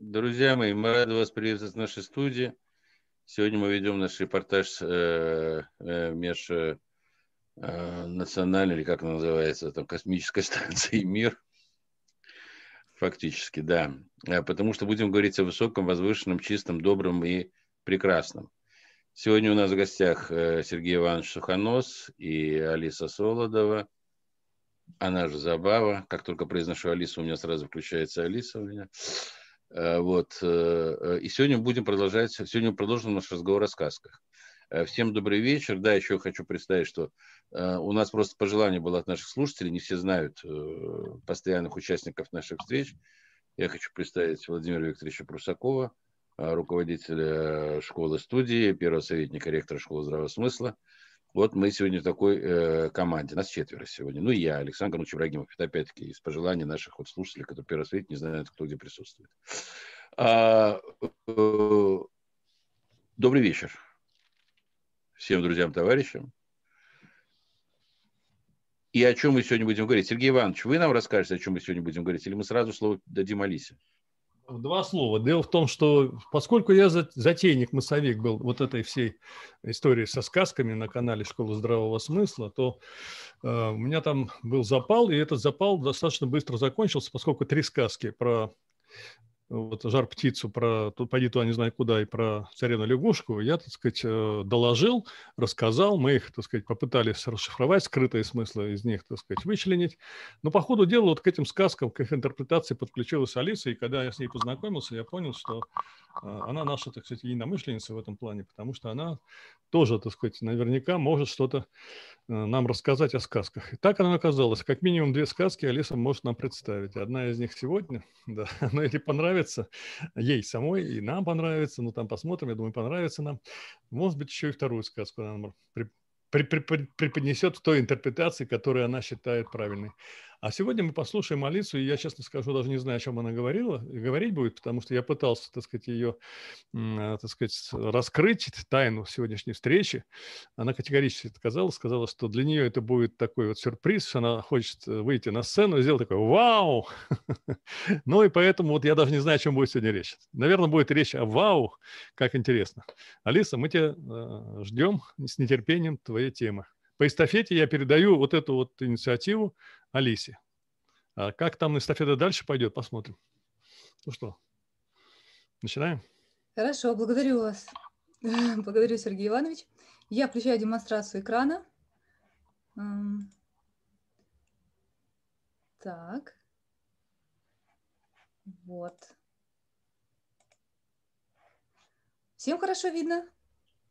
Друзья мои, мы рады вас приветствовать в нашей студии. Сегодня мы ведем наш репортаж э, э, меж э, национальной, или как она называется, там, космической станции «Мир». Фактически, да. Э, потому что будем говорить о высоком, возвышенном, чистом, добром и прекрасном. Сегодня у нас в гостях э, Сергей Иванович Сухонос и Алиса Солодова. Она же Забава. Как только произношу Алису, у меня сразу включается Алиса у меня. Э, вот. Э, и сегодня будем продолжать, сегодня продолжим наш разговор о сказках. Всем добрый вечер. Да, еще хочу представить, что у нас просто пожелание было от наших слушателей, не все знают постоянных участников наших встреч. Я хочу представить Владимира Викторовича Прусакова, Э, руководителя школы-студии, первого советника ректора школы здравого смысла. Вот мы сегодня в такой э, команде. Нас четверо сегодня. Ну и я, Александр Иванович Ибрагимов. Это опять-таки из пожеланий наших вот слушателей, которые первый совет не знают, кто где присутствует. А, э, добрый вечер всем друзьям, товарищам. И о чем мы сегодня будем говорить? Сергей Иванович, вы нам расскажете, о чем мы сегодня будем говорить, или мы сразу слово дадим Алисе? Два слова. Дело в том, что поскольку я затейник, массовик был вот этой всей истории со сказками на канале «Школа здравого смысла», то э, у меня там был запал, и этот запал достаточно быстро закончился, поскольку три сказки про вот жар птицу про тут пойди туда не знаю куда и про царевну лягушку я так сказать э, доложил рассказал мы их так сказать попытались расшифровать скрытые смыслы из них так сказать вычленить. Но по ходу дела вот к этим сказкам к их интерпретации подключилась Алиса и когда я с ней познакомился я понял что она наша так сказать единомышленница в этом плане потому что она тоже так сказать наверняка может что-то э, нам рассказать о сказках и так она оказалась как минимум две сказки Алиса может нам представить одна из них сегодня да но если понравится ей самой, и нам понравится, ну там посмотрим, я думаю, понравится нам. Может быть, еще и вторую сказку нам преподнесет в той интерпретации, которую она считает правильной. А сегодня мы послушаем Алису, и я, честно скажу, даже не знаю, о чем она говорила, говорить будет, потому что я пытался, так сказать, ее, так сказать, раскрыть, тайну сегодняшней встречи. Она категорически отказалась, сказала, что для нее это будет такой вот сюрприз, что она хочет выйти на сцену и сделать такой «Вау!». Ну и поэтому вот я даже не знаю, о чем будет сегодня речь. Наверное, будет речь о «Вау!», как интересно. Алиса, мы тебя э, ждем с нетерпением твоей темы. По эстафете я передаю вот эту вот инициативу Алисе. А как там эстафета дальше пойдет, посмотрим. Ну что, начинаем? Хорошо, благодарю вас. Благодарю, Сергей Иванович. Я включаю демонстрацию экрана. Так. Вот. Всем хорошо видно?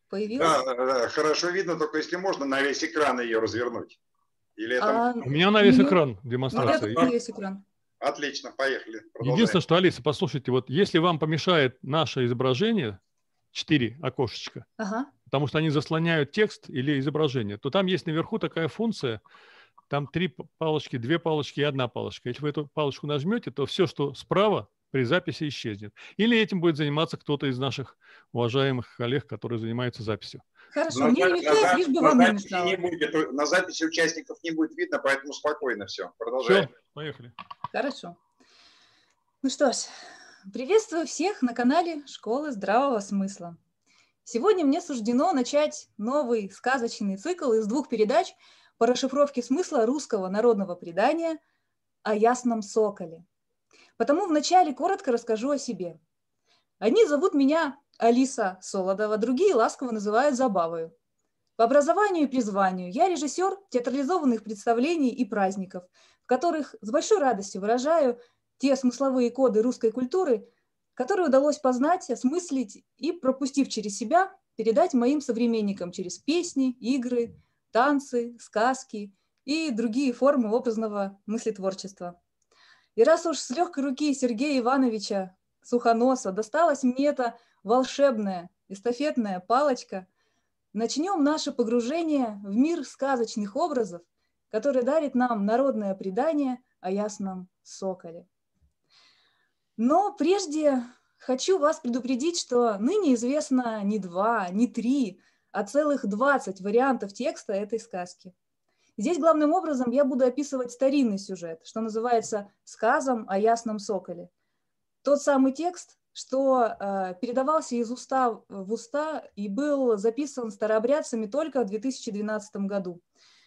Появилась? Да, хорошо видно, только если можно на весь экран ее развернуть. Или это... А, У меня на весь экран демонстрация. На весь экран. Отлично, поехали. Продолжаем. Единственное, что, Алиса, послушайте, вот если вам помешает наше изображение, четыре окошечка, ага. потому что они заслоняют текст или изображение, то там есть наверху такая функция, там три палочки, две палочки и одна палочка. Если вы эту палочку нажмете, то все, что справа, при записи исчезнет. Или этим будет заниматься кто-то из наших уважаемых коллег, которые занимаются записью. Хорошо, на, мне не мешает, лишь бы вам не мешало. Не будет, на записи участников не будет видно, поэтому спокойно все. Продолжаем. Все, поехали. Хорошо. Ну что ж, приветствую всех на канале Школы здравого смысла. Сегодня мне суждено начать новый сказочный цикл из двух передач по расшифровке смысла русского народного предания о ясном соколе. Потому вначале коротко расскажу о себе. Они зовут меня Алиса Солодова, другие ласково называют Забавою. По образованию и призванию я режиссер театрализованных представлений и праздников, в которых с большой радостью выражаю те смысловые коды русской культуры, которые удалось познать, осмыслить и, пропустив через себя, передать моим современникам через песни, игры, танцы, сказки и другие формы образного мыслетворчества. И раз уж с легкой руки Сергея Ивановича Сухоноса досталась мне эта волшебная эстафетная палочка, начнем наше погружение в мир сказочных образов, который дарит нам народное предание о ясном соколе. Но прежде хочу вас предупредить, что ныне известно не два, не три, а целых 20 вариантов текста этой сказки. Здесь главным образом я буду описывать старинный сюжет, что называется «сказом о ясном соколе», тот самый текст, что э, передавался из уста в уста и был записан старообрядцами только в 2012 году.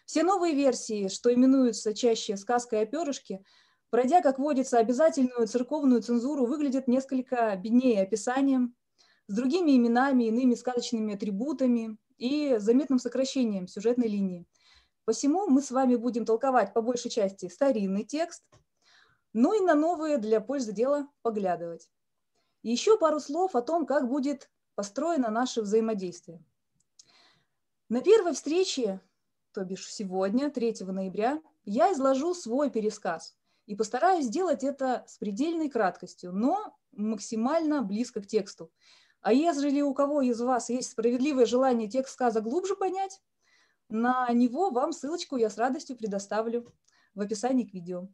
Все новые версии, что именуются чаще сказкой о перышке, пройдя, как водится, обязательную церковную цензуру, выглядят несколько беднее описанием, с другими именами, иными сказочными атрибутами и заметным сокращением сюжетной линии. Посему мы с вами будем толковать по большей части старинный текст, но и на новые для пользы дела поглядывать. Еще пару слов о том, как будет построено наше взаимодействие. На первой встрече, то бишь сегодня, 3 ноября, я изложу свой пересказ и постараюсь сделать это с предельной краткостью, но максимально близко к тексту. А если у кого из вас есть справедливое желание текст сказа глубже понять, на него вам ссылочку я с радостью предоставлю в описании к видео.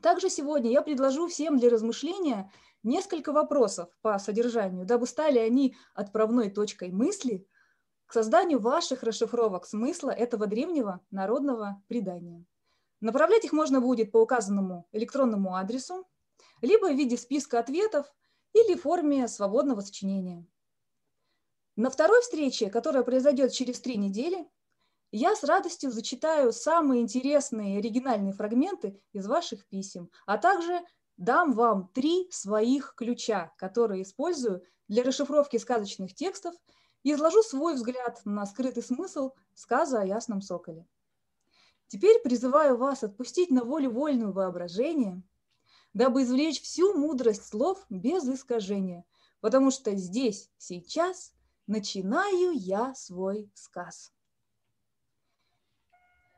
Также сегодня я предложу всем для размышления несколько вопросов по содержанию, дабы стали они отправной точкой мысли к созданию ваших расшифровок смысла этого древнего народного предания. Направлять их можно будет по указанному электронному адресу, либо в виде списка ответов или в форме свободного сочинения. На второй встрече, которая произойдет через три недели, я с радостью зачитаю самые интересные оригинальные фрагменты из ваших писем, а также дам вам три своих ключа, которые использую для расшифровки сказочных текстов и изложу свой взгляд на скрытый смысл сказа о ясном соколе. Теперь призываю вас отпустить на волю вольную воображение, дабы извлечь всю мудрость слов без искажения, потому что здесь, сейчас начинаю я свой сказ.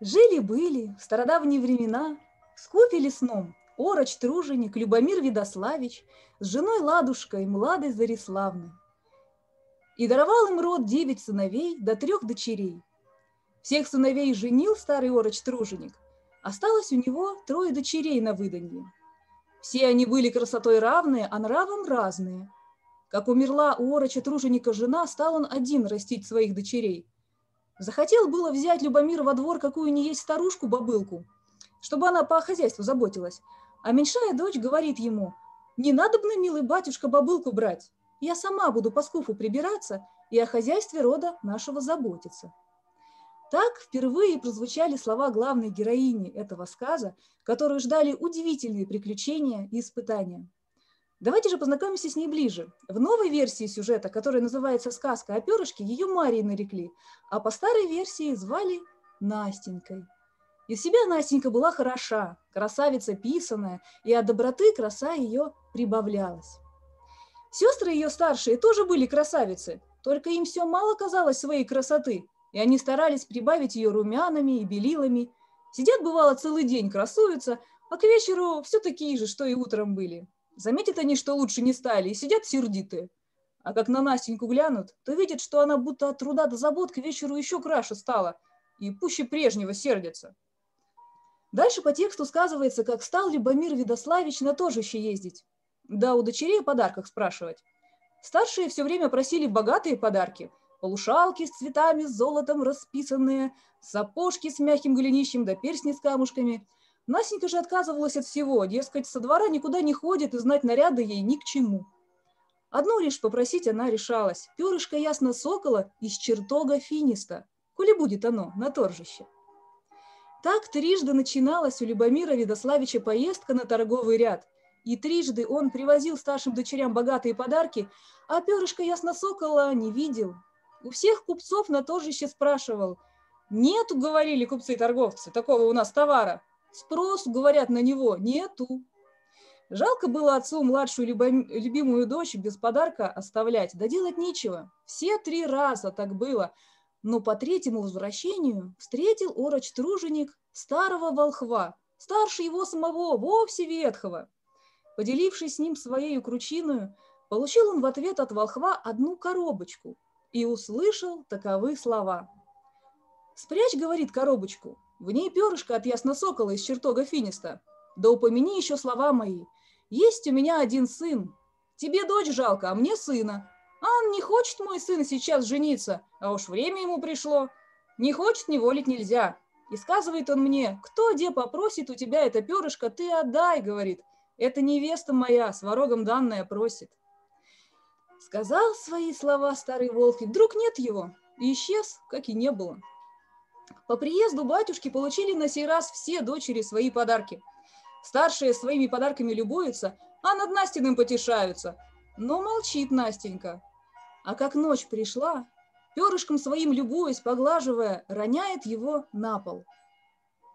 Жили-были в стародавние времена в скупе лесном Ороч Труженик, Любомир Видославич с женой Ладушкой, Младой Зариславной. И даровал им род девять сыновей до трех дочерей. Всех сыновей женил старый Ороч Труженик. Осталось у него трое дочерей на выданье. Все они были красотой равные, а нравом разные. Как умерла у Ороча Труженика жена, стал он один растить своих дочерей. Захотел было взять Любомир во двор какую ни есть старушку-бабылку, чтобы она по хозяйству заботилась, а меньшая дочь говорит ему, «Не надо бы, милый батюшка, бабылку брать. Я сама буду по скуфу прибираться и о хозяйстве рода нашего заботиться». Так впервые прозвучали слова главной героини этого сказа, которую ждали удивительные приключения и испытания. Давайте же познакомимся с ней ближе. В новой версии сюжета, которая называется «Сказка о перышке», ее Марией нарекли, а по старой версии звали Настенькой. Из себя Настенька была хороша, красавица писаная, и от доброты краса ее прибавлялась. Сестры ее старшие тоже были красавицы, только им все мало казалось своей красоты, и они старались прибавить ее румянами и белилами. Сидят, бывало, целый день красуются, а к вечеру все такие же, что и утром были. Заметят они, что лучше не стали, и сидят сердитые. А как на Настеньку глянут, то видят, что она будто от труда до забот к вечеру еще краше стала, и пуще прежнего сердится. Дальше по тексту сказывается, как стал Любомир Видославич на торжище ездить. Да, у дочерей о подарках спрашивать. Старшие все время просили богатые подарки. Полушалки с цветами, с золотом расписанные, сапожки с мягким голенищем да перстни с камушками. Насенька же отказывалась от всего, дескать, со двора никуда не ходит и знать наряды ей ни к чему. Одну лишь попросить она решалась. Перышко ясно сокола из чертога финиста, коли будет оно на торжище. Так трижды начиналась у Любомира Видославича поездка на торговый ряд, и трижды он привозил старшим дочерям богатые подарки, а перышко Ясносокола не видел. У всех купцов на торжище спрашивал. «Нету, — говорили купцы-торговцы, — такого у нас товара. Спрос, говорят, на него нету». Жалко было отцу младшую любимую дочь без подарка оставлять, да делать нечего. Все три раза так было — но по третьему возвращению встретил ороч труженик старого волхва, старше его самого, вовсе ветхого. Поделившись с ним своей кручиною, получил он в ответ от волхва одну коробочку и услышал таковы слова. «Спрячь, — говорит коробочку, — в ней перышко от ясносокола из чертога финиста. Да упомяни еще слова мои. Есть у меня один сын. Тебе дочь жалко, а мне сына. Ан не хочет мой сын сейчас жениться, а уж время ему пришло. Не хочет, не волить нельзя. И сказывает он мне, кто где попросит у тебя это перышко, ты отдай, говорит. Это невеста моя, с ворогом данная просит. Сказал свои слова старый волк, и вдруг нет его, и исчез, как и не было. По приезду батюшки получили на сей раз все дочери свои подарки. Старшие своими подарками любуются, а над Настиным потешаются. Но молчит Настенька. А как ночь пришла, перышком своим любуясь, поглаживая, роняет его на пол.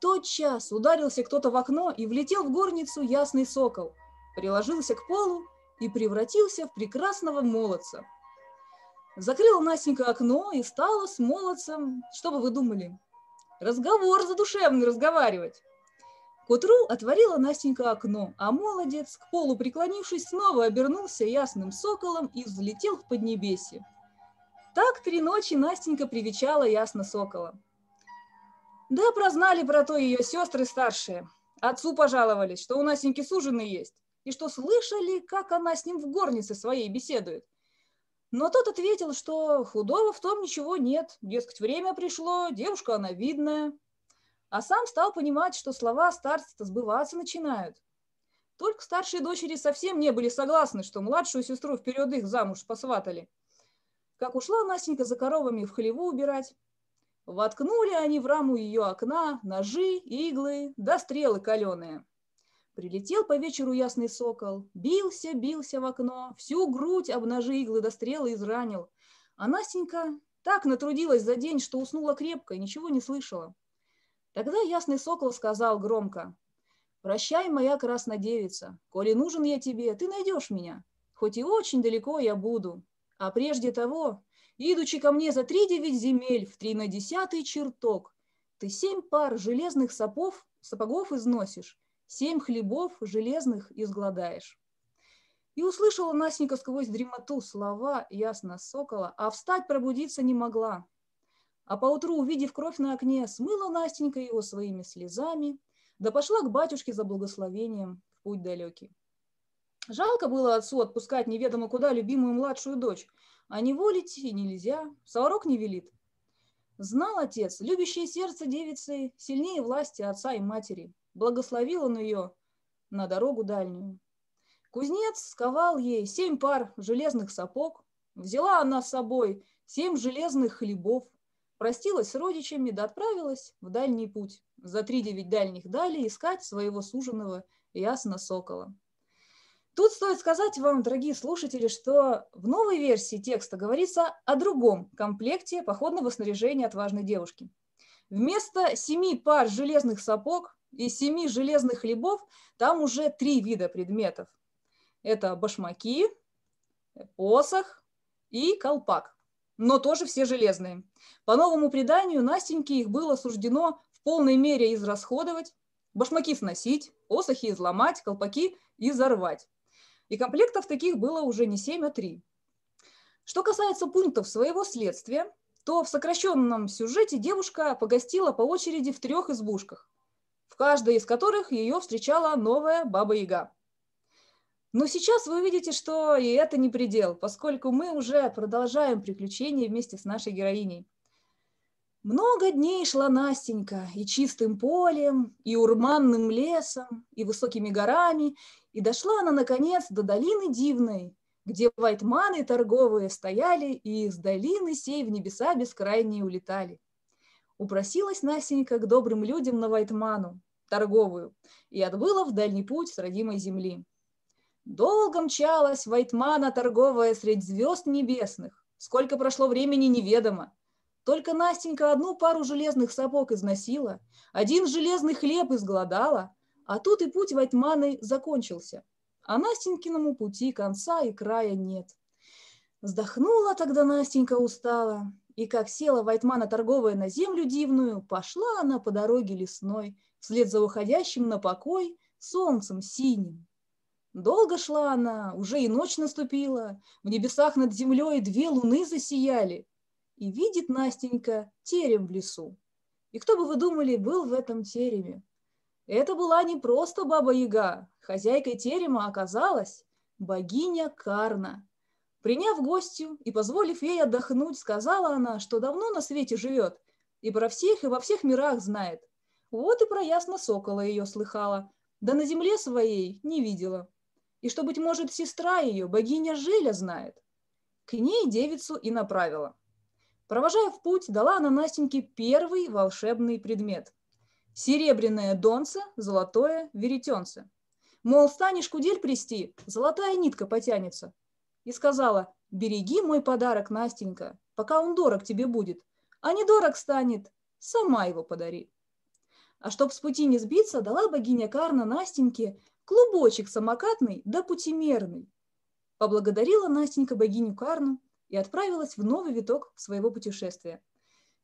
Тот час ударился кто-то в окно и влетел в горницу ясный сокол, приложился к полу и превратился в прекрасного молодца. Закрыла Настенька окно и стала с молодцем, что бы вы думали, разговор задушевный разговаривать. К утру отворила Настенька окно, а молодец, к полу преклонившись, снова обернулся ясным соколом и взлетел в поднебесье. Так три ночи Настенька привечала ясно сокола. Да, прознали про то ее сестры старшие. Отцу пожаловались, что у Настеньки суженый есть, и что слышали, как она с ним в горнице своей беседует. Но тот ответил, что худого в том ничего нет, дескать, время пришло, девушка она видная. А сам стал понимать, что слова старца сбываться начинают. Только старшие дочери совсем не были согласны, что младшую сестру вперед их замуж посватали. Как ушла Настенька за коровами в хлеву убирать, воткнули они в раму ее окна ножи, иглы да стрелы каленые. Прилетел по вечеру ясный сокол, бился, бился в окно, всю грудь об ножи иглы до стрелы изранил. А Настенька так натрудилась за день, что уснула крепко и ничего не слышала. Тогда ясный сокол сказал громко, «Прощай, моя краснодевица, коли нужен я тебе, ты найдешь меня, хоть и очень далеко я буду. А прежде того, идучи ко мне за три девять земель в три на десятый чертог, ты семь пар железных сапов, сапогов износишь, семь хлебов железных изгладаешь. И услышала Настенька сквозь дремоту слова ясно сокола, а встать пробудиться не могла. А поутру, увидев кровь на окне, смыла Настенька его своими слезами, да пошла к батюшке за благословением в путь далекий. Жалко было отцу отпускать неведомо куда любимую младшую дочь, а не волить и нельзя, сорок не велит. Знал отец, любящее сердце девицы сильнее власти отца и матери благословил он ее на дорогу дальнюю. Кузнец сковал ей семь пар железных сапог, взяла она с собой семь железных хлебов, простилась с родичами да отправилась в дальний путь, за три девять дальних дали искать своего суженого ясно сокола. Тут стоит сказать вам, дорогие слушатели, что в новой версии текста говорится о другом комплекте походного снаряжения отважной девушки. Вместо семи пар железных сапог из семи железных хлебов там уже три вида предметов. Это башмаки, посох и колпак, но тоже все железные. По новому преданию Настеньке их было суждено в полной мере израсходовать, башмаки сносить, посохи изломать, колпаки изорвать. И комплектов таких было уже не семь, а три. Что касается пунктов своего следствия, то в сокращенном сюжете девушка погостила по очереди в трех избушках каждой из которых ее встречала новая Баба-Яга. Но сейчас вы увидите, что и это не предел, поскольку мы уже продолжаем приключения вместе с нашей героиней. Много дней шла Настенька и чистым полем, и урманным лесом, и высокими горами, и дошла она, наконец, до долины дивной, где вайтманы торговые стояли, и из долины сей в небеса бескрайние улетали. Упросилась Настенька к добрым людям на Вайтману, торговую, и отбыла в дальний путь с родимой земли. Долго мчалась Вайтмана торговая средь звезд небесных. Сколько прошло времени, неведомо. Только Настенька одну пару железных сапог износила, один железный хлеб изгладала, а тут и путь Вайтманы закончился. А Настенькиному пути конца и края нет. Вздохнула тогда Настенька устала, и как села Вайтмана торговая на землю дивную, пошла она по дороге лесной, вслед за уходящим на покой солнцем синим. Долго шла она, уже и ночь наступила, в небесах над землей две луны засияли. И видит Настенька терем в лесу. И кто бы вы думали, был в этом тереме? Это была не просто баба-яга, хозяйкой терема оказалась богиня Карна. Приняв гостью и позволив ей отдохнуть, сказала она, что давно на свете живет и про всех и во всех мирах знает. Вот и про ясно сокола ее слыхала. да на земле своей не видела. И что, быть может, сестра ее, богиня Желя, знает. К ней девицу и направила. Провожая в путь, дала она Настеньке первый волшебный предмет. Серебряное донце, золотое веретенце. Мол, станешь кудель плести, золотая нитка потянется. И сказала, береги мой подарок, Настенька, пока он дорог тебе будет. А не дорог станет, сама его подари. А чтоб с пути не сбиться, дала богиня Карна Настеньке клубочек самокатный да путемерный. Поблагодарила Настенька богиню Карну и отправилась в новый виток своего путешествия.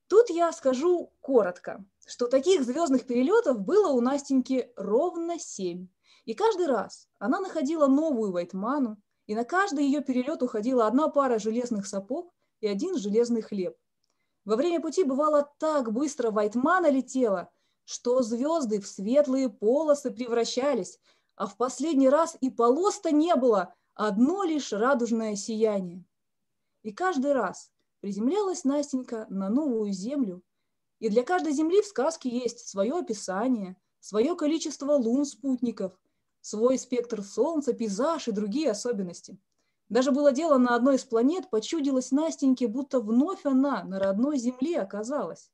Тут я скажу коротко, что таких звездных перелетов было у Настеньки ровно семь. И каждый раз она находила новую Вайтману, и на каждый ее перелет уходила одна пара железных сапог и один железный хлеб. Во время пути бывало так быстро Вайтмана летела, что звезды в светлые полосы превращались, а в последний раз и полос-то не было, одно лишь радужное сияние. И каждый раз приземлялась Настенька на новую землю, и для каждой земли в сказке есть свое описание, свое количество лун спутников, свой спектр солнца, пейзаж и другие особенности. Даже было дело на одной из планет, почудилось Настеньке, будто вновь она на родной земле оказалась.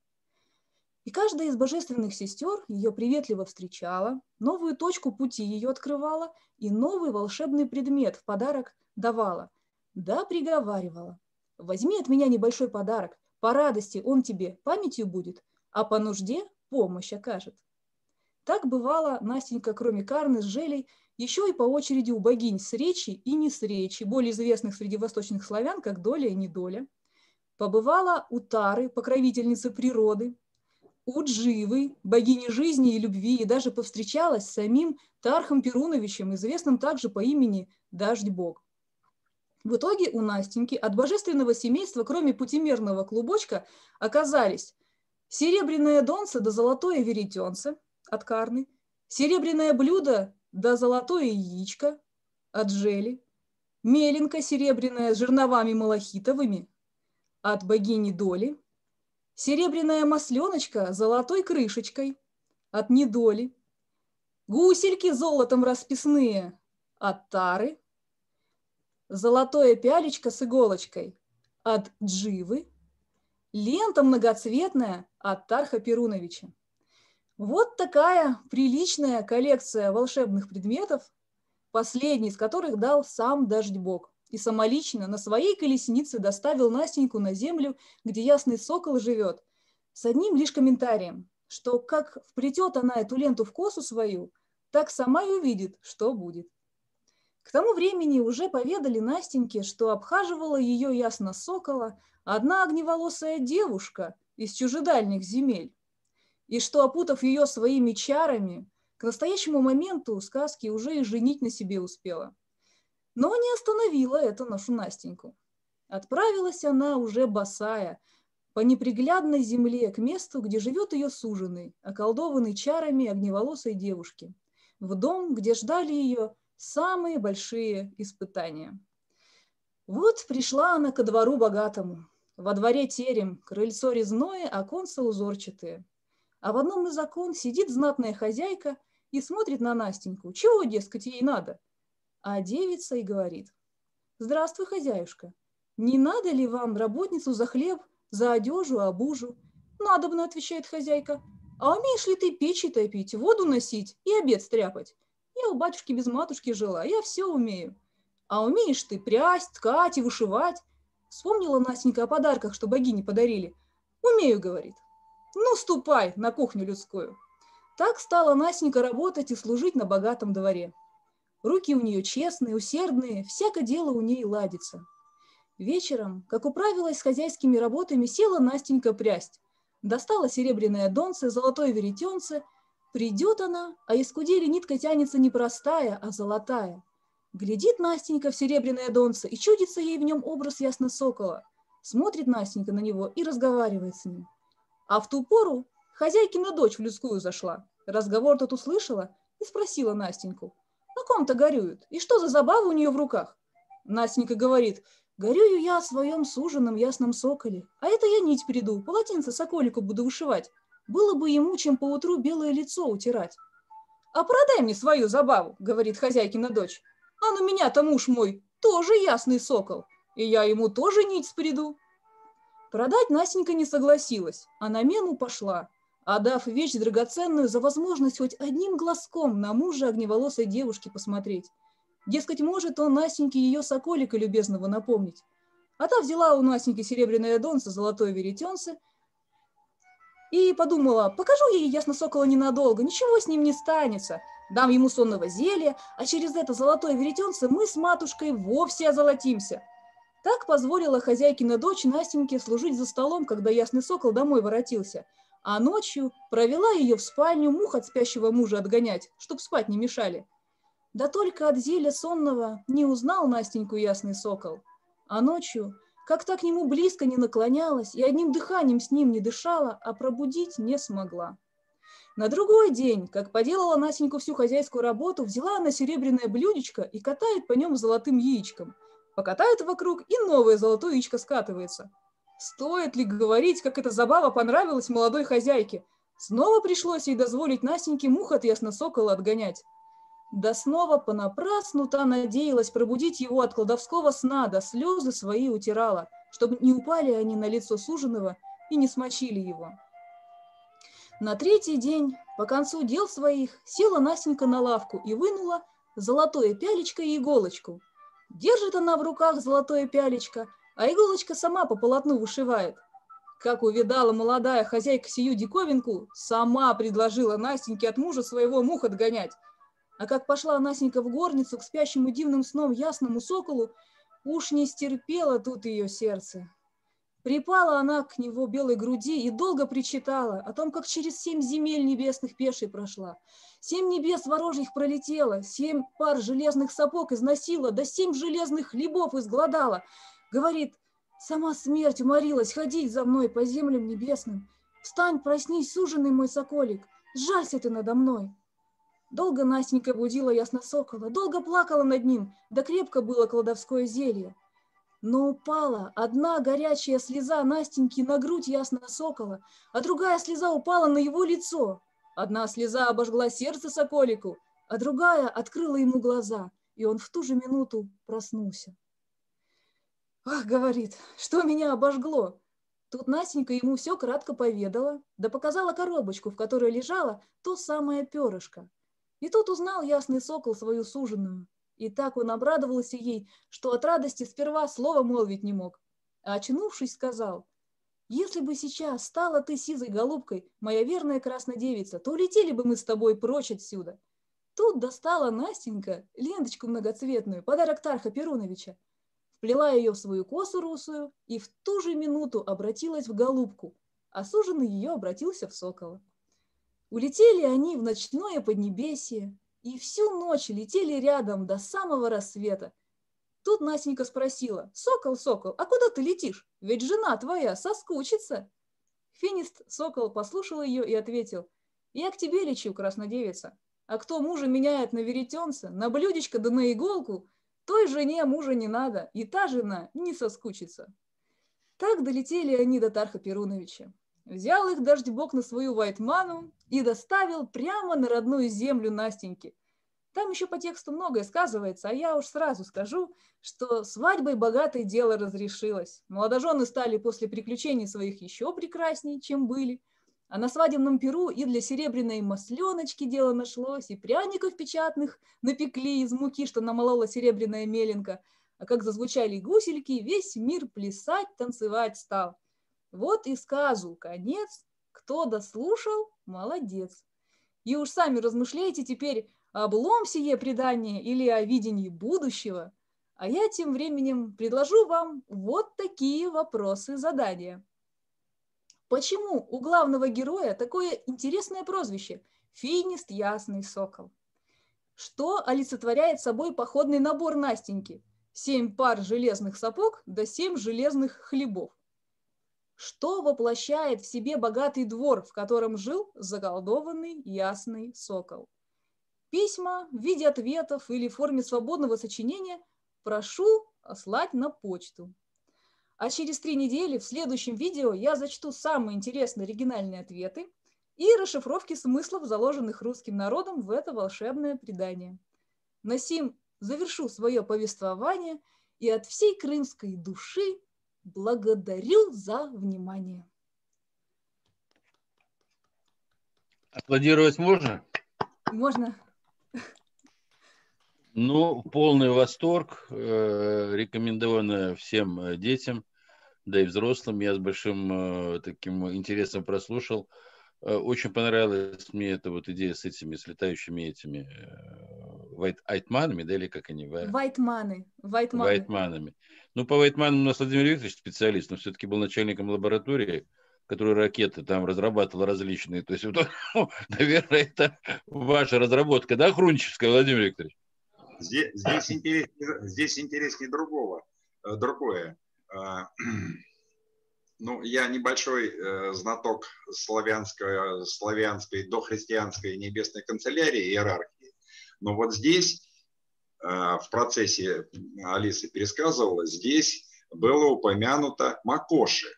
И каждая из божественных сестер ее приветливо встречала, новую точку пути ее открывала и новый волшебный предмет в подарок давала. Да, приговаривала. Возьми от меня небольшой подарок, по радости он тебе памятью будет, а по нужде помощь окажет. Так бывало Настенька, кроме Карны с Желей, еще и по очереди у богинь с речи и не с речи, более известных среди восточных славян, как Доля и Недоля. Побывала у Тары, покровительницы природы, у Дживы, богини жизни и любви, и даже повстречалась с самим Тархом Перуновичем, известным также по имени Дождь Бог. В итоге у Настеньки от божественного семейства, кроме путемерного клубочка, оказались серебряное донце да золотое веретенце от Карны, серебряное блюдо да золотое яичко от Жели, меленка серебряная с жерновами малахитовыми от богини Доли, серебряная масленочка с золотой крышечкой от Недоли, гусельки золотом расписные от Тары, золотое пялечко с иголочкой от Дживы, лента многоцветная от Тарха Перуновича. Вот такая приличная коллекция волшебных предметов, последний из которых дал сам Дождь Бог и самолично на своей колеснице доставил Настеньку на землю, где ясный сокол живет, с одним лишь комментарием, что как вплетет она эту ленту в косу свою, так сама и увидит, что будет. К тому времени уже поведали Настеньке, что обхаживала ее ясно сокола одна огневолосая девушка из чужедальних земель, и что, опутав ее своими чарами, к настоящему моменту сказки уже и женить на себе успела. Но не остановила это нашу Настеньку. Отправилась она уже босая, по неприглядной земле к месту, где живет ее суженый, околдованный чарами огневолосой девушки, в дом, где ждали ее самые большие испытания. Вот пришла она ко двору богатому. Во дворе терем, крыльцо резное, оконца узорчатые. А в одном из окон сидит знатная хозяйка и смотрит на Настеньку. Чего, дескать, ей надо? А девица и говорит. Здравствуй, хозяюшка. Не надо ли вам работницу за хлеб, за одежу, обужу? Надобно, отвечает хозяйка. А умеешь ли ты печи топить, воду носить и обед стряпать? Я у батюшки без матушки жила, я все умею. А умеешь ты прясть, ткать и вышивать? Вспомнила Настенька о подарках, что богини подарили. Умею, говорит. Ну, ступай на кухню людскую. Так стала Настенька работать и служить на богатом дворе. Руки у нее честные, усердные, всякое дело у ней ладится. Вечером, как управилась с хозяйскими работами, села Настенька прясть. Достала серебряное донце, золотое веретенце – Придет она, а из кудели нитка тянется не простая, а золотая. Глядит Настенька в серебряное донце, и чудится ей в нем образ ясно сокола. Смотрит Настенька на него и разговаривает с ним. А в ту пору хозяйкина дочь в людскую зашла. Разговор тот услышала и спросила Настеньку. На ком-то горюют, и что за забава у нее в руках? Настенька говорит, горюю я о своем суженом ясном соколе, а это я нить приду, полотенце соколику буду вышивать. Было бы ему, чем поутру белое лицо утирать. «А продай мне свою забаву», — говорит хозяйкина дочь. «А на меня-то муж мой тоже ясный сокол, и я ему тоже нить спреду». Продать Настенька не согласилась, а на мену пошла, отдав вещь драгоценную за возможность хоть одним глазком на мужа огневолосой девушки посмотреть. Дескать, может он Настеньке ее соколика любезного напомнить. А та взяла у Настеньки серебряное донце, золотое веретенце и подумала, покажу ей ясно сокола ненадолго, ничего с ним не станется. Дам ему сонного зелья, а через это золотое веретенце мы с матушкой вовсе озолотимся. Так позволила хозяйкина дочь Настеньке служить за столом, когда ясный сокол домой воротился, а ночью провела ее в спальню мух от спящего мужа отгонять, чтоб спать не мешали. Да только от зелья сонного не узнал Настеньку ясный сокол, а ночью как-то к нему близко не наклонялась и одним дыханием с ним не дышала, а пробудить не смогла. На другой день, как поделала Настеньку всю хозяйскую работу, взяла она серебряное блюдечко и катает по нем золотым яичком. Покатает вокруг, и новое золотое яичко скатывается. Стоит ли говорить, как эта забава понравилась молодой хозяйке? Снова пришлось ей дозволить Настеньке мух от ясносокола отгонять. Да снова понапрасну та надеялась пробудить его от кладовского сна, да слезы свои утирала, чтобы не упали они на лицо суженого и не смочили его. На третий день, по концу дел своих, села Настенька на лавку и вынула золотое пялечко и иголочку. Держит она в руках золотое пялечко, а иголочка сама по полотну вышивает. Как увидала молодая хозяйка сию диковинку, сама предложила Настеньке от мужа своего мух отгонять, а как пошла Насенька в горницу к спящему дивным сном ясному соколу, уж не стерпела тут ее сердце. Припала она к него белой груди и долго причитала о том, как через семь земель небесных пешей прошла. Семь небес ворожьих пролетела, семь пар железных сапог износила, да семь железных хлебов изгладала. Говорит, сама смерть уморилась ходить за мной по землям небесным. Встань, проснись, суженый мой соколик, сжалься ты надо мной. Долго Настенька будила ясно сокола, долго плакала над ним, да крепко было кладовское зелье. Но упала одна горячая слеза Настеньки на грудь ясно сокола, а другая слеза упала на его лицо. Одна слеза обожгла сердце соколику, а другая открыла ему глаза, и он в ту же минуту проснулся. «Ах, — говорит, — что меня обожгло!» Тут Настенька ему все кратко поведала, да показала коробочку, в которой лежало то самое перышко. И тут узнал ясный сокол свою суженую. И так он обрадовался ей, что от радости сперва слова молвить не мог. А очнувшись, сказал, «Если бы сейчас стала ты сизой голубкой, моя верная красная девица, то улетели бы мы с тобой прочь отсюда». Тут достала Настенька ленточку многоцветную, подарок Тарха Перуновича, вплела ее в свою косу русую и в ту же минуту обратилась в голубку, а суженый ее обратился в сокола. Улетели они в ночное поднебесье и всю ночь летели рядом до самого рассвета. Тут Настенька спросила, «Сокол, сокол, а куда ты летишь? Ведь жена твоя соскучится». Финист сокол послушал ее и ответил, «Я к тебе лечу, краснодевица, а кто мужа меняет на веретенце, на блюдечко да на иголку, той жене мужа не надо, и та жена не соскучится». Так долетели они до Тарха Перуновича взял их дождь-бог на свою вайтману и доставил прямо на родную землю Настеньки. Там еще по тексту многое сказывается, а я уж сразу скажу, что свадьбой богатой дело разрешилось. Молодожены стали после приключений своих еще прекраснее, чем были. А на свадебном перу и для серебряной масленочки дело нашлось, и пряников печатных напекли из муки, что намолола серебряная меленка. А как зазвучали гусельки, весь мир плясать, танцевать стал. Вот и сказу конец. Кто дослушал, молодец. И уж сами размышляйте теперь, облом сие предание или о видении будущего. А я тем временем предложу вам вот такие вопросы задания. Почему у главного героя такое интересное прозвище «Финист Ясный Сокол»? Что олицетворяет собой походный набор Настеньки? Семь пар железных сапог да семь железных хлебов. Что воплощает в себе богатый двор, в котором жил заколдованный ясный сокол? Письма в виде ответов или в форме свободного сочинения прошу ослать на почту. А через три недели в следующем видео я зачту самые интересные оригинальные ответы и расшифровки смыслов, заложенных русским народом в это волшебное предание. На сим завершу свое повествование и от всей крымской души благодарю за внимание. Аплодировать можно? Можно. Ну, полный восторг, э, рекомендовано всем э, детям, да и взрослым. Я с большим э, таким интересом прослушал. Очень понравилась мне эта вот идея с этими, с летающими этими вайтманами, да, или как они? Вайтманы. Вайтманы. Вайтманами. Ну, по вайтманам у нас Владимир Викторович специалист, но все-таки был начальником лаборатории, который ракеты там разрабатывал различные. То есть, вот, наверное, это ваша разработка, да, Хрунчевская, Владимир Викторович? Здесь, здесь, интереснее, здесь интереснее другого, э, другое. Ну, я небольшой э, знаток славянской, славянской, дохристианской небесной канцелярии иерархии. Но вот здесь, э, в процессе Алисы пересказывала, здесь было упомянуто Макоши.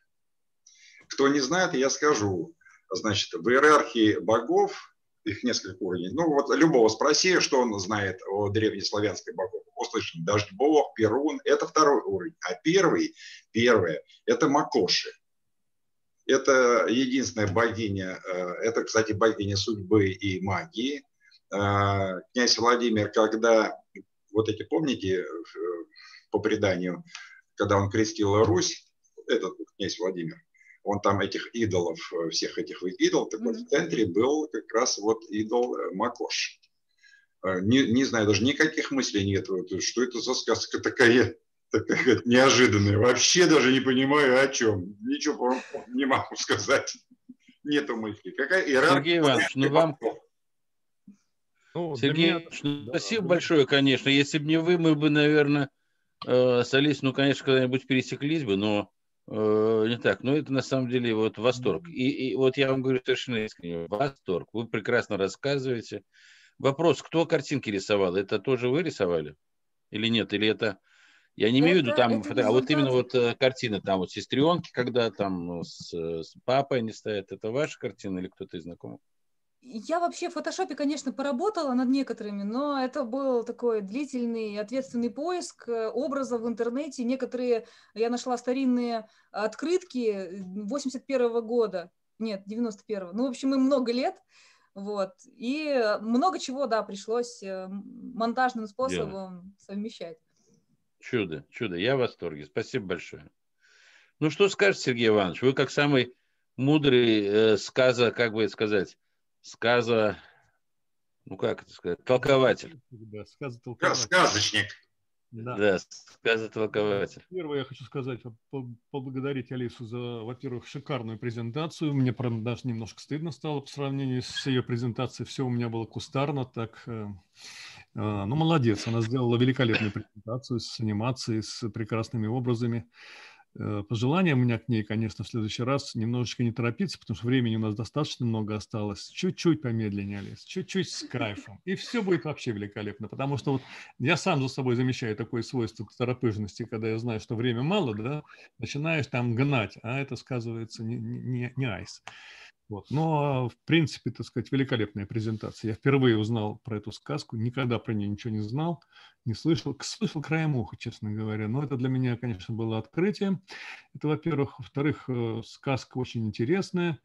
Кто не знает, я скажу. Значит, в иерархии богов их несколько уровней. Ну вот любого спроси, что он знает о древнеславянской богов. Услышим, дождь бог, Перун, это второй уровень. А первый, первое, это Макоши. Это единственная богиня, э, это, кстати, богиня судьбы и магии. Э, князь Владимир, когда, вот эти, помните, э, по преданию, когда он крестил Русь, этот князь Владимир, он там этих идолов, э, всех этих идолов, так вот в центре был как раз вот идол э, Макош. Э, не, не знаю, даже никаких мыслей нет, что это за сказка такая, такая неожиданная. Вообще даже не понимаю о чем. Ничего не могу сказать. Нету мысли. Какая иерархия? Сергей Иванович, ну вам... Ну, Сергей меня... ну, спасибо да, большое, конечно. Если бы не вы, мы бы, наверное, э, с Алисой, ну, конечно, когда-нибудь пересеклись бы, но не так, но это на самом деле вот восторг. И, и вот я вам говорю совершенно искренне, восторг. Вы прекрасно рассказываете. Вопрос, кто картинки рисовал? Это тоже вы рисовали? Или нет? Или это... Я не имею в виду там, фото... а вот именно вот э, картина, там вот сестренки, когда там ну, с, с папой они стоят, это ваша картина или кто-то из знакомых? Я вообще в фотошопе, конечно, поработала над некоторыми, но это был такой длительный, ответственный поиск э, образов в интернете. Некоторые, я нашла старинные открытки 81 года, нет, 91 ну, в общем, им много лет, вот, и много чего, да, пришлось э, монтажным способом yeah. совмещать. Чудо, чудо, я в восторге, спасибо большое. Ну, что скажет Сергей Иванович, вы как самый мудрый э, сказа, как бы сказать, сказа, ну как это сказать, толкователь. Да. Сказочник. Да, да сказа-толкователь. Первое, я хочу сказать, поблагодарить Алису за, во-первых, шикарную презентацию. Мне, правда, даже немножко стыдно стало по сравнению с ее презентацией. Все у меня было кустарно, так... Э, э, ну, молодец, она сделала великолепную презентацию с анимацией, с прекрасными образами. Э, пожелание у меня к ней, конечно, в следующий раз немножечко не торопиться, потому что времени у нас достаточно много осталось. Чуть-чуть помедленнее, Алис, чуть-чуть с кайфом. И все будет вообще великолепно, потому что вот я сам за собой замечаю такое свойство торопыжности, когда я знаю, что время мало, да, начинаешь там гнать, а это сказывается не, не, не айс. Вот. Но, в принципе, так сказать, великолепная презентация. Я впервые узнал про эту сказку, никогда про нее ничего не знал, не слышал. Слышал краем уха, честно говоря. Но это для меня, конечно, было открытие. Это, во-первых. Во-вторых, э, сказка очень интересная.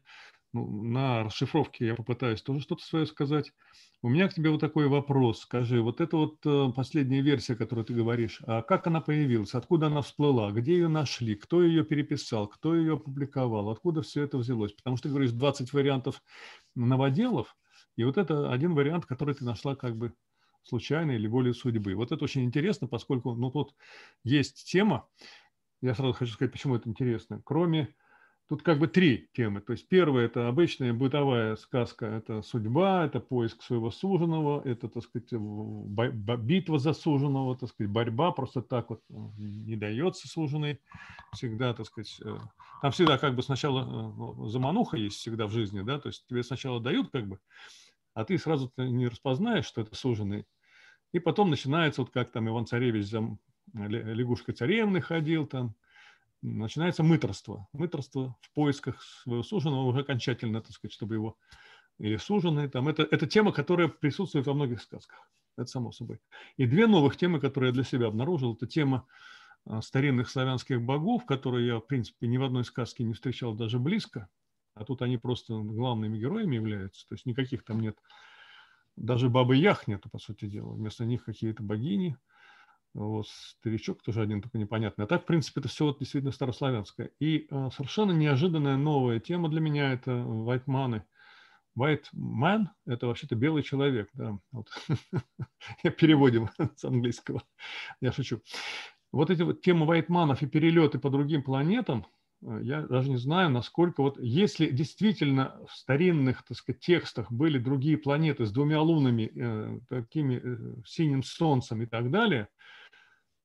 Ну, на расшифровке я попытаюсь тоже что-то свое сказать. У меня к тебе вот такой вопрос. Скажи, вот эта вот э, последняя версия, которую ты говоришь, а как она появилась, откуда она всплыла, где ее нашли, кто ее переписал, кто ее опубликовал, откуда все это взялось? Потому что ты говоришь 20 вариантов новоделов, и вот это один вариант, который ты нашла как бы случайно или волей судьбы. Вот это очень интересно, поскольку ну, тут есть тема, я сразу хочу сказать, почему это интересно. Кроме Тут как бы три темы. То есть первая – это обычная бытовая сказка, это судьба, это поиск своего суженого, это, так сказать, битва за суженого, так сказать, борьба, просто так вот ну, не дается суженый. Всегда, так сказать, э, там всегда как бы сначала э, ну, замануха есть всегда в жизни, да, то есть тебе сначала дают как бы, а ты сразу не распознаешь, что это суженый. И потом начинается, вот как там Иван-Царевич за лягушкой царевны ходил там, начинается мыторство. Мыторство в поисках своего суженого уже окончательно, так сказать, чтобы его или суженые. Там. Это, это тема, которая присутствует во многих сказках. Это само собой. И две новых темы, которые я для себя обнаружил, это тема а, старинных славянских богов, которые я, в принципе, ни в одной сказке не встречал даже близко, а тут они просто главными героями являются, то есть никаких там нет, даже бабы Ях нету, по сути дела, вместо них какие-то богини, вот, старичок тоже один только непонятный. А так, в принципе, это все вот действительно старославянское. И э, совершенно неожиданная новая тема для меня – это вайтманы – White man – это вообще-то белый человек, да. Вот. Я переводим с английского, я шучу. Вот эти вот темы вайтманов и перелеты по другим планетам, э, я даже не знаю, насколько вот, если действительно в старинных, так сказать, текстах были другие планеты с двумя лунами, э, такими э, синим солнцем и так далее,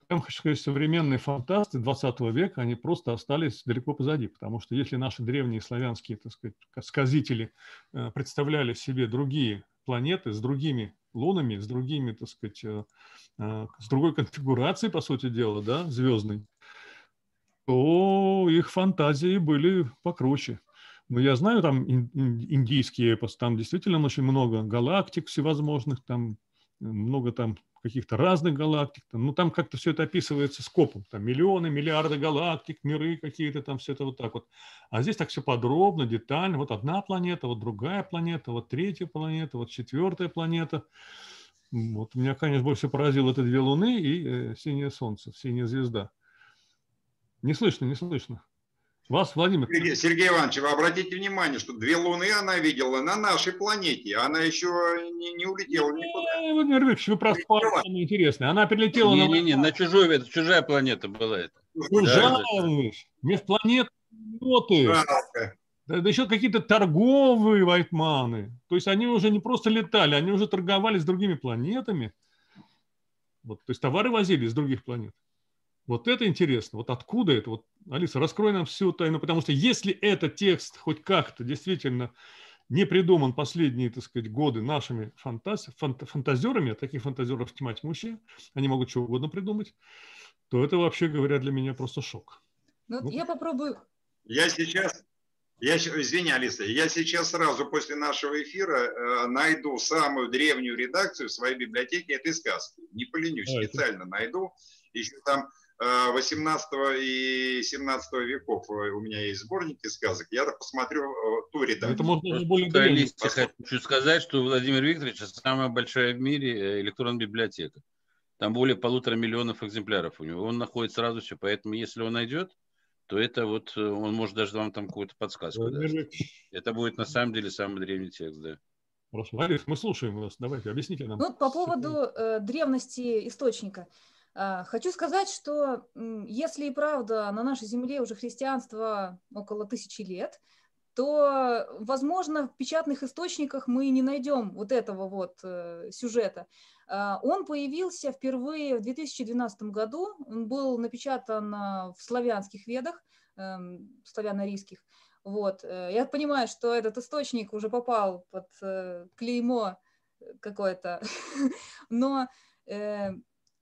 я хочу сказать, современные фантасты 20 века, они просто остались далеко позади, потому что если наши древние славянские, так сказать, сказители э, представляли себе другие планеты с другими лунами, с другими, так сказать, э, э, с другой конфигурацией, по сути дела, да, звездной, то их фантазии были покруче. Но я знаю там индийские эпос, там действительно очень много галактик всевозможных, там много там каких-то разных галактик. Ну, там как-то все это описывается скопом. Там миллионы, миллиарды галактик, миры какие-то, там все это вот так вот. А здесь так все подробно, детально. Вот одна планета, вот другая планета, вот третья планета, вот четвертая планета. Вот меня, конечно, больше поразило это две Луны и э, синее Солнце, синяя звезда. Не слышно, не слышно. Вас, Владимир. Сергей, Сергей Иванович, вы обратите внимание, что две Луны она видела на нашей планете. Она еще не, не улетела не, никуда. Владимир Ильич, вы просто самое интересное. Она прилетела не, на... Не, не, на чужой, это чужая планета была это. Чужая, да, межпланетные леты. Да, да еще какие-то торговые вайтманы. То есть они уже не просто летали, они уже торговали с другими планетами. Вот, то есть товары возили с других планет. Вот это интересно. Вот откуда это? Вот, Алиса, раскрой нам всю тайну, потому что если этот текст хоть как-то действительно не придуман последние, так сказать, годы нашими фантаз... фант... фантазерами, а таких фантазеров тьма тьмущая, они могут что угодно придумать, то это вообще, говоря, для меня просто шок. Ну, ну я попробую. Я сейчас, я, извини, Алиса, я сейчас сразу после нашего эфира э, найду самую древнюю редакцию в своей библиотеке этой сказки. Не поленюсь, а, специально это... найду. Еще там 18 и 17 веков э, у меня есть сборники сказок, я посмотрю э, ту редакцию. Это можно не более Листе хочу сказать, что Владимир Викторович самая большая в мире э, электронная библиотека. Там более полутора миллионов экземпляров у него. Он находит сразу все, поэтому если он найдет, то это вот, он может даже вам там какую-то подсказку дать. Это будет на самом деле самый древний текст, да. Хорошо, Алис, мы слушаем вас. Давайте, объясните нам. Ну, по поводу э, древности источника. А, хочу сказать, что если и правда на нашей земле уже христианство около тысячи лет, то, возможно, в печатных источниках мы не найдем вот этого вот э, сюжета. А, он появился впервые в 2012 году, он был напечатан а, в славянских ведах, эм, славяно-рийских. Вот. Э, я понимаю, что этот источник уже попал под э, клеймо какое-то, но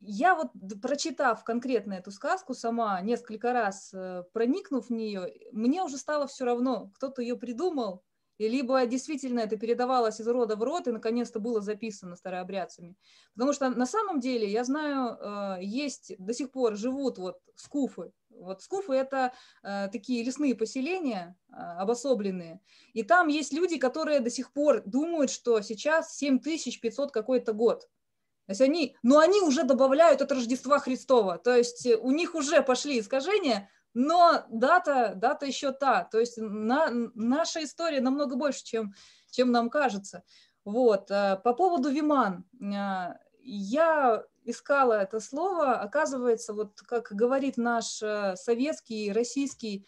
я вот, прочитав конкретно эту сказку сама, несколько раз э, проникнув в нее, мне уже стало все равно, кто-то ее придумал, и либо действительно это передавалось из рода в род и наконец-то было записано старообрядцами. Потому что на самом деле, я знаю, э, есть до сих пор живут вот скуфы. Вот скуфы – это э, такие лесные поселения, обособленные. И там есть люди, которые до сих пор думают, что сейчас 7500 какой-то год – то есть они, но они уже добавляют от Рождества Христова, то есть у них уже пошли искажения, но дата, дата еще та, то есть на, наша история намного больше, чем, чем нам кажется. Вот. Э, по поводу Виман, э, я искала это слово, оказывается, вот как говорит наш э, советский, российский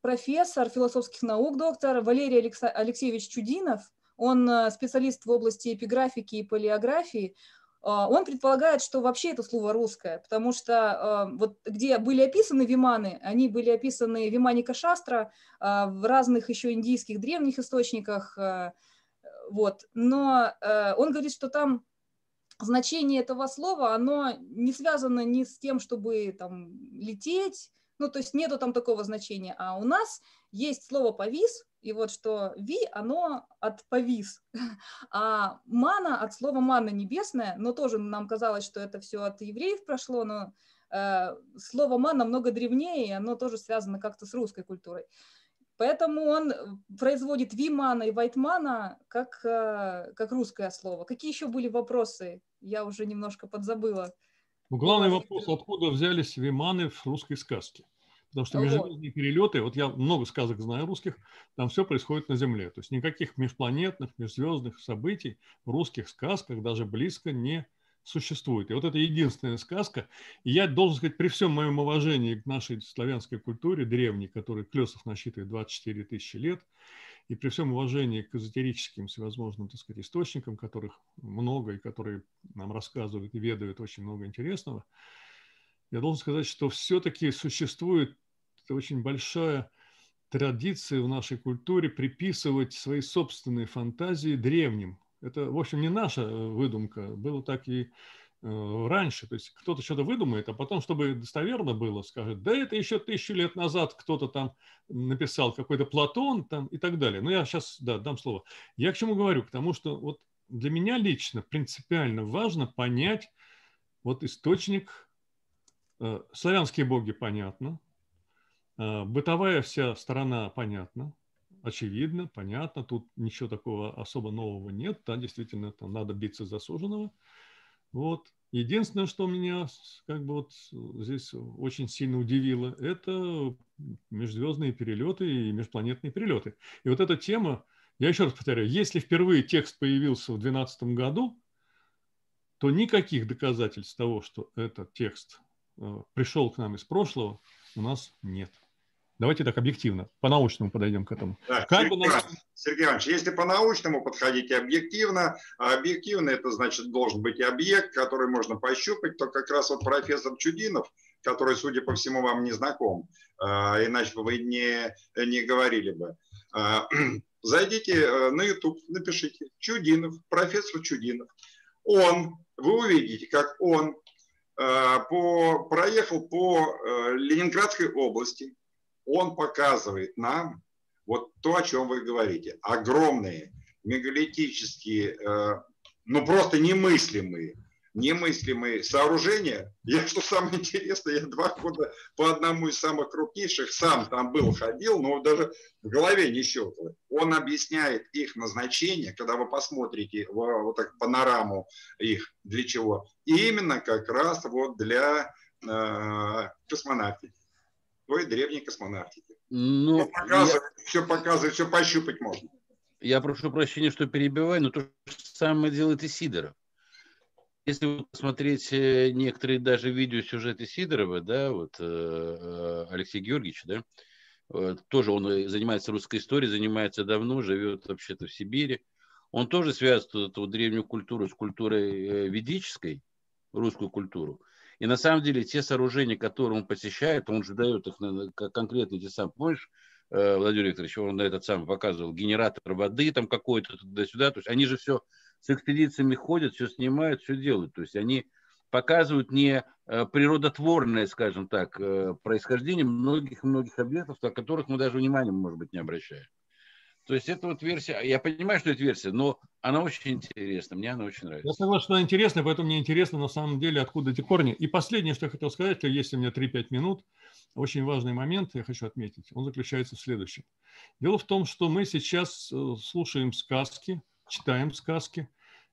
профессор философских наук, доктор Валерий Алексеевич Чудинов – он э, специалист в области эпиграфики и полиографии, а, он предполагает, что вообще это слово русское, потому что а, вот где были описаны виманы, они были описаны виманика шастра а, в разных еще индийских древних источниках, вот. Но э, он говорит, что там значение этого слова, оно не связано ни с тем, чтобы там лететь, ну, то есть нету там такого значения, а у нас есть слово «повис», И вот что ви, оно от повис, а мана от слова мана небесная, но тоже нам казалось, что это все от евреев прошло, но э, слово ман намного древнее, и оно тоже связано как-то с русской культурой. Поэтому он производит вимана и вайтмана как, э, как русское слово. Какие еще были вопросы? Я уже немножко подзабыла. Ну, главный вопрос, откуда взялись виманы в русской сказке? Потому что межзвездные перелеты, вот я много сказок знаю русских, там все происходит на Земле. То есть никаких межпланетных, межзвездных событий в русских сказках даже близко не существует. И вот это единственная сказка. И я должен сказать, при всем моем уважении к нашей славянской культуре древней, которой Клесов насчитывает 24 тысячи лет, и при всем уважении к эзотерическим всевозможным, так сказать, источникам, которых много и которые нам рассказывают и ведают очень много интересного, я должен сказать, что все-таки существует очень большая традиция в нашей культуре приписывать свои собственные фантазии древним. Это, в общем, не наша э, выдумка. Было так и э, раньше. То есть кто-то что-то выдумает, а потом, чтобы достоверно было, скажет, да это еще тысячу лет назад кто-то там написал, какой-то Платон там и так далее. Но я сейчас, да, дам слово. Я к чему говорю? К тому, что вот для меня лично принципиально важно понять вот источник Э, славянские боги понятно, бытовая вся сторона понятна, очевидно, понятно, тут ничего такого особо нового нет, да, действительно, там надо биться за суженого. Вот. Единственное, что меня как бы вот здесь очень сильно удивило, это межзвездные перелеты и межпланетные перелеты. И вот эта тема, я еще раз повторяю, если впервые текст появился в 2012 году, то никаких доказательств того, что этот текст Э, пришел к нам из прошлого, у нас нет. Давайте так объективно, по-научному подойдем к этому. Да, как Сергей, бы. Сергей Иванович, если по-научному подходить объективно, а объективно это значит должен быть объект, который можно пощупать, то как раз вот профессор Чудинов, который, судя по всему, вам не знаком, а, иначе бы вы не, не говорили бы. А, зайдите э, на YouTube, напишите Чудинов, профессор Чудинов. Он, вы увидите, как он Э, по, проехал по э, Ленинградской области. Он показывает нам вот то, о чем вы говорите. Огромные мегалитические, э, ну просто немыслимые немыслимые сооружения. Я, что самое интересное, я два года по одному из самых крупнейших сам там был, ходил, но даже в голове не щелкало. Он объясняет их назначение, когда вы посмотрите вот так панораму их, для чего. Именно как раз вот для э, космонавтики, той древней космонавтики. Ну, все, показывает, я... все показывает, все пощупать можно. Я прошу прощения, что перебиваю, но то же самое делает и Сидоров если посмотреть э, некоторые даже видеосюжеты Сидорова, да, вот э, э, Алексей Георгиевич, да, тоже он занимается русской историей, занимается давно, живет вообще-то в Сибири. Он тоже связывает эту древнюю культуру с культурой ведической, русскую культуру. И на самом деле те сооружения, которые он посещает, он же дает их на, конкретно эти самые, помнишь, Владимир Викторович, он на этот сам показывал генератор воды там какой-то туда-сюда, то есть они же все с экспедициями ходят, все снимают, все делают. То есть они показывают не э, природотворное, скажем так, э, происхождение многих-многих объектов, о которых мы даже внимания, может быть, не обращаем. То есть это вот версия, я понимаю, что это версия, но она очень интересна, мне она очень нравится. Я согласен, что она интересна, поэтому мне интересно на самом деле, откуда эти корни. И последнее, что я хотел сказать, если у меня 3-5 минут, очень важный момент, я хочу отметить, он заключается в следующем. Дело в том, что мы сейчас э, слушаем сказки, читаем сказки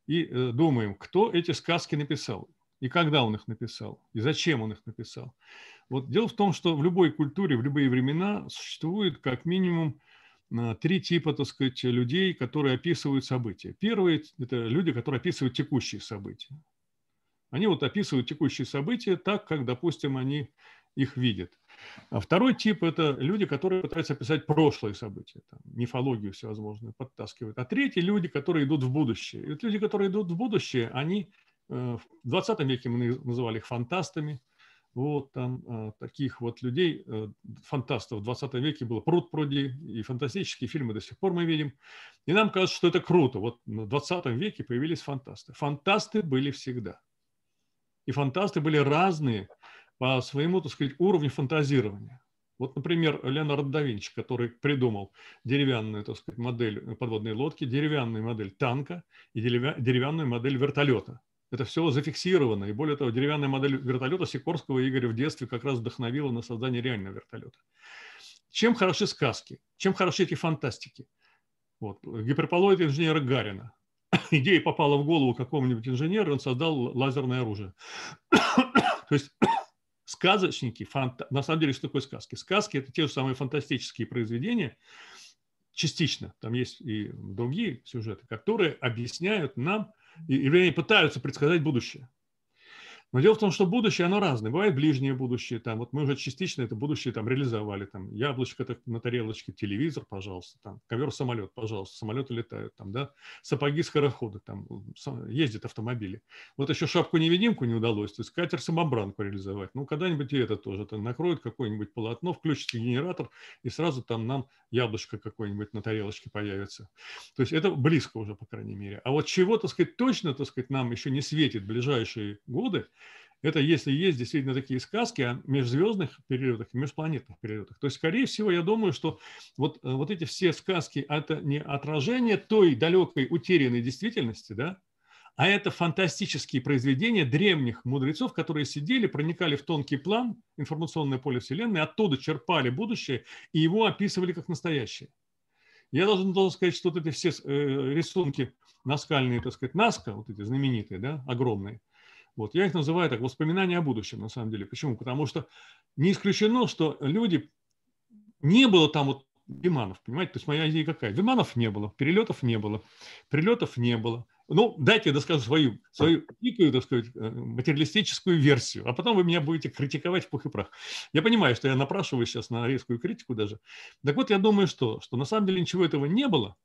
и э, думаем, кто эти сказки написал, и когда он их написал, и зачем он их написал. Вот дело в том, что в любой культуре, в любые времена существует как минимум три типа, так сказать, людей, которые описывают события. Первые – это люди, которые описывают текущие события. Они вот описывают текущие события так, как, допустим, они их видят. А второй тип – это люди, которые пытаются описать прошлые события, там, мифологию всевозможную подтаскивают. А третий – люди, которые идут в будущее. И вот люди, которые идут в будущее, они э, в 20 веке мы называли их фантастами. Вот там э, таких вот людей, э, фантастов в 20 веке было пруд пруди, и фантастические фильмы до сих пор мы видим. И нам кажется, что это круто. Вот в 20 веке появились фантасты. Фантасты были всегда. И фантасты были разные – по своему, так сказать, уровню фантазирования. Вот, например, Леонард да Винчи, который придумал деревянную, так сказать, модель подводной лодки, деревянную модель танка и деревянную модель вертолета. Это все зафиксировано. И более того, деревянная модель вертолета Сикорского Игоря в детстве как раз вдохновила на создание реального вертолета. Чем хороши сказки? Чем хороши эти фантастики? Вот. Гиперполоид инженера Гарина. Идея попала в голову какому-нибудь инженеру, он создал лазерное оружие. То есть сказочники, фанта... на самом деле, что такое сказки? Сказки – это те же самые фантастические произведения, частично, там есть и другие сюжеты, которые объясняют нам, и, и пытаются предсказать будущее. Но дело в том, что будущее, оно разное. Бывает ближнее будущее, там, вот мы уже частично это будущее там реализовали, там, яблочко так, на тарелочке, телевизор, пожалуйста, там, ковер-самолет, пожалуйста, самолеты летают, там, да, сапоги скороходы, там, ездят автомобили. Вот еще шапку-невидимку не удалось, то есть катер-самобранку реализовать. Ну, когда-нибудь и это тоже, там, накроют какое-нибудь полотно, включится генератор, и сразу там нам яблочко какое-нибудь на тарелочке появится. То есть это близко уже, по крайней мере. А вот чего, так сказать, точно, так сказать, нам еще не светит в ближайшие годы, это если есть действительно такие сказки о межзвездных и межпланетных периодах. То есть, скорее всего, я думаю, что вот, э, вот эти все сказки – это не отражение той далекой утерянной действительности, да, а это фантастические произведения древних мудрецов, которые сидели, проникали в тонкий план, информационное поле Вселенной, оттуда черпали будущее и его описывали как настоящее. Я должен, должен сказать, что вот эти все э, рисунки наскальные, так сказать, Наска, вот эти знаменитые, да, огромные, вот, я их называю так, воспоминания о будущем, на самом деле. Почему? Потому что не исключено, что люди, не было там вот Виманов, понимаете? То есть моя идея какая? Виманов не было, перелетов не было, прилетов не было. Ну, дайте я доскажу свою, свою дикую, так сказать, э, материалистическую версию, а потом вы меня будете критиковать в пух и прах. Я понимаю, что я напрашиваю сейчас на резкую критику даже. Так вот, я думаю, что, что на самом деле ничего этого не было,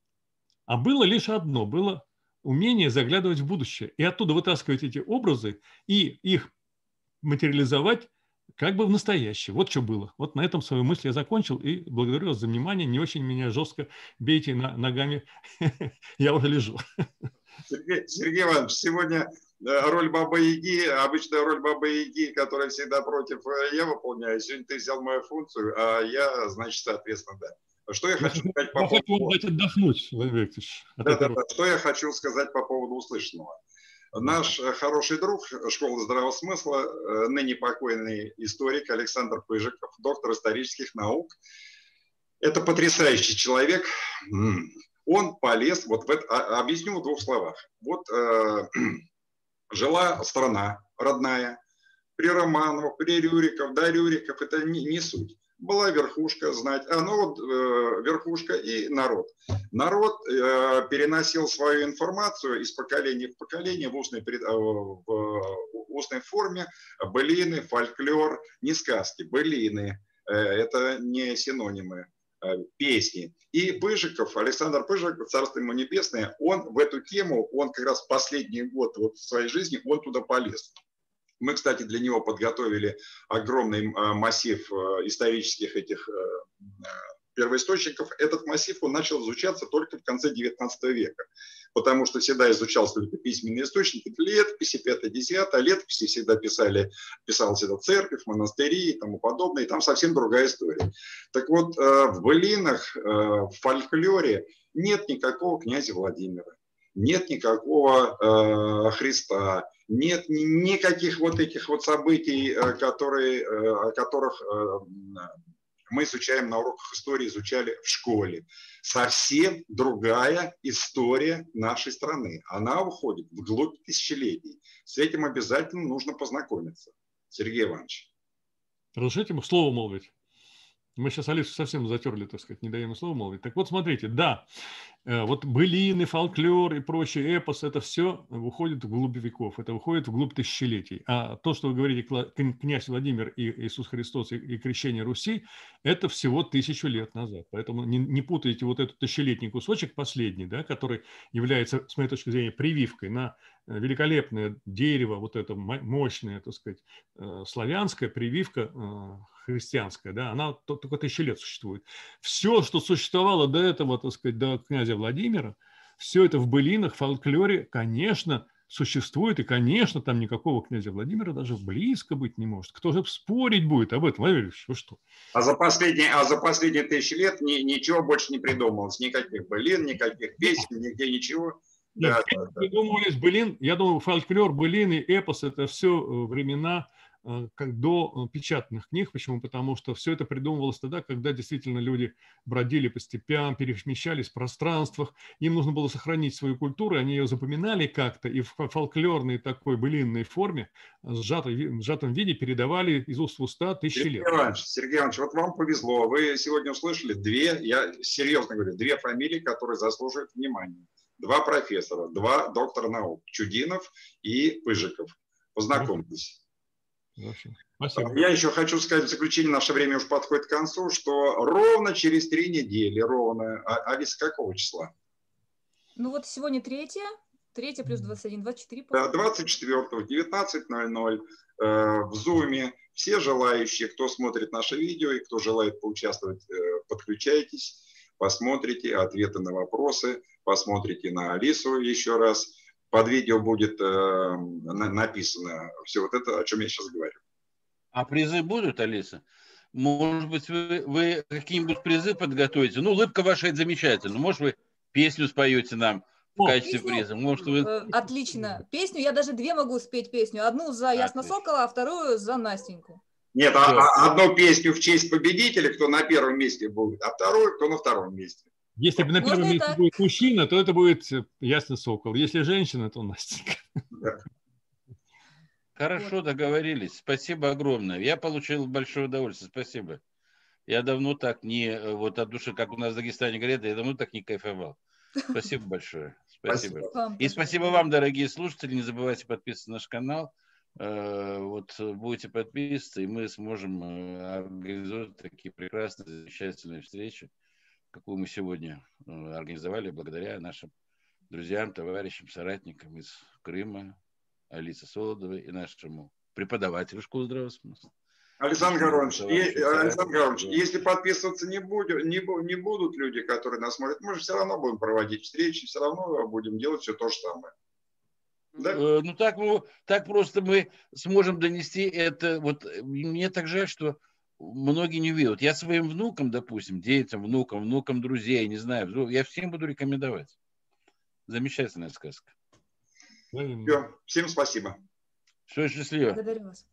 а было лишь одно, было умение заглядывать в будущее и оттуда вытаскивать эти образы и их материализовать как бы в настоящее. Вот что было. Вот на этом свою мысль я закончил и благодарю вас за внимание. Не очень меня жестко бейте на, ногами. я уже лежу. Сергей, Иванович, сегодня э, роль Бабы Яги, обычная роль Бабы Яги, которая всегда против, э, я выполняю. Сегодня ты взял мою функцию, а я, значит, соответственно, да. Что я хочу сказать по поводу... Хочу дать отдохнуть, Владимир Да, да, да. Что я хочу сказать по поводу услышанного. Наш э, хороший друг школы здравого смысла, э, ныне покойный историк Александр Пыжиков, доктор исторических наук, это потрясающий человек. Он полез, вот в это, а, объясню в двух словах. Вот э, жила страна родная, при Романовых, при Рюриков, да, Рюриков, это не, не суть была верхушка знать, а ну вот э, верхушка и народ. Народ э, переносил свою информацию из поколения в поколение в устной, э, в устной форме, былины, фольклор, не сказки, былины, э, это не синонимы, э, песни. И Пыжиков, Александр Пыжиков, Царство ему небесное, он в эту тему, он как раз последний год вот в своей жизни, он туда полез. Мы, кстати, для него подготовили огромный а, массив а, исторических этих а, первоисточников. Этот массив он начал изучаться только в конце XIX века, потому что всегда изучался только письменные источники, летописи, 5-10, летописи всегда писали, писалась эта церковь, монастыри и тому подобное, и там совсем другая история. Так вот, в былинах, в фольклоре нет никакого князя Владимира, нет никакого Христа, нет никаких вот этих вот событий, э, которые, э, о которых э, мы изучаем на уроках истории, изучали в школе. Совсем другая история нашей страны. Она уходит вглубь тысячелетий. С этим обязательно нужно познакомиться. Сергей Иванович. Разрешите слово молвить? Мы сейчас Алису совсем затерли, так сказать, не даем слово молвить. Так вот, смотрите, да, э, вот былины, фольклор и прочий эпос, это все уходит в глубь веков, это уходит в глубь тысячелетий. А то, что вы говорите, князь Владимир и Иисус Христос и крещение Руси, это всего тысячу лет назад. Поэтому не, не путайте вот этот тысячелетний кусочек последний, да, который является, с моей точки зрения, прививкой на э, великолепное дерево, вот это мощное, так сказать, э, славянская прививка христианская, да, она только тысячи лет существует. Все, что существовало до этого, так сказать, до князя Владимира, все это в былинах, фольклоре, конечно, существует, и, конечно, там никакого князя Владимира даже близко быть не может. Кто же спорить будет об этом, Владимир Ильич, вы что? А за последние, а за последние тысячи лет ни, ничего больше не придумалось, никаких былин, никаких песен, нигде ничего. Да, да, придумывались былин, я думаю, фольклор, былины, эпос – это все э, времена как до э, печатных книг. Почему? Потому что все это придумывалось тогда, когда действительно люди бродили по степям, перемещались в пространствах. Им нужно было сохранить свою культуру, они ее запоминали как-то и в фольклорной такой былинной форме, в сжатом, в сжатом виде передавали из уст в уста тысячи Сергей лет. Иванович, Сергей Иванович, вот вам повезло. Вы сегодня услышали две, я серьезно говорю, две фамилии, которые заслуживают внимания. Два профессора, два доктора наук, Чудинов и Пыжиков. Познакомьтесь. Спасибо. Я еще хочу сказать в заключение, наше время уже подходит к концу, что ровно через три недели, ровно, а, Алиса, какого числа? Ну вот сегодня третье, третье плюс 21, 24. Да, 24, 19.00 э, в Зуме. Все желающие, кто смотрит наше видео и кто желает поучаствовать, э, подключайтесь, посмотрите ответы на вопросы, посмотрите на Алису еще раз под видео будет э, написано все вот это, о чем я сейчас говорю. А призы будут, Алиса? Может быть, вы, вы какие-нибудь призы подготовите? Ну, улыбка ваша – это замечательно. Может, вы песню споете нам в качестве песню, приза? Может, вы... Э, отлично. Песню, я даже две могу спеть песню. Одну за Ясно Сокола, а вторую за Настеньку. Нет, а, а одну песню в честь победителя, кто на первом месте будет, а вторую, кто на втором месте. Если бы на первом месте будет мужчина, то это будет э, ясно сокол. Если женщина, то Настенька. Хорошо, договорились. Спасибо огромное. Я получил большое удовольствие. Спасибо. Я давно так не, э, вот от души, как у нас в Дагестане говорят, я давно так не кайфовал. Спасибо большое. Спасибо. спасибо. И спасибо вам, дорогие слушатели. Не забывайте подписываться на наш канал. Э, вот будете подписываться, и мы сможем организовать такие прекрасные, замечательные встречи какую мы сегодня э, организовали благодаря нашим друзьям, товарищам, соратникам из Крыма, Алисе Солодовой и нашему преподавателю школы здравого смысла. Александр Горович, Александр Горович, если подписываться не, будут, не, не будут люди, которые нас смотрят, мы же все равно будем проводить встречи, все равно будем делать все то же самое. Да? Э, ну так, так просто мы сможем донести это. Вот мне так жаль, что многие не видят. Я своим внукам, допустим, детям, внукам, внукам друзей, не знаю, я всем буду рекомендовать. Замечательная сказка. Все, всем спасибо. Все, счастливо. Благодарю вас.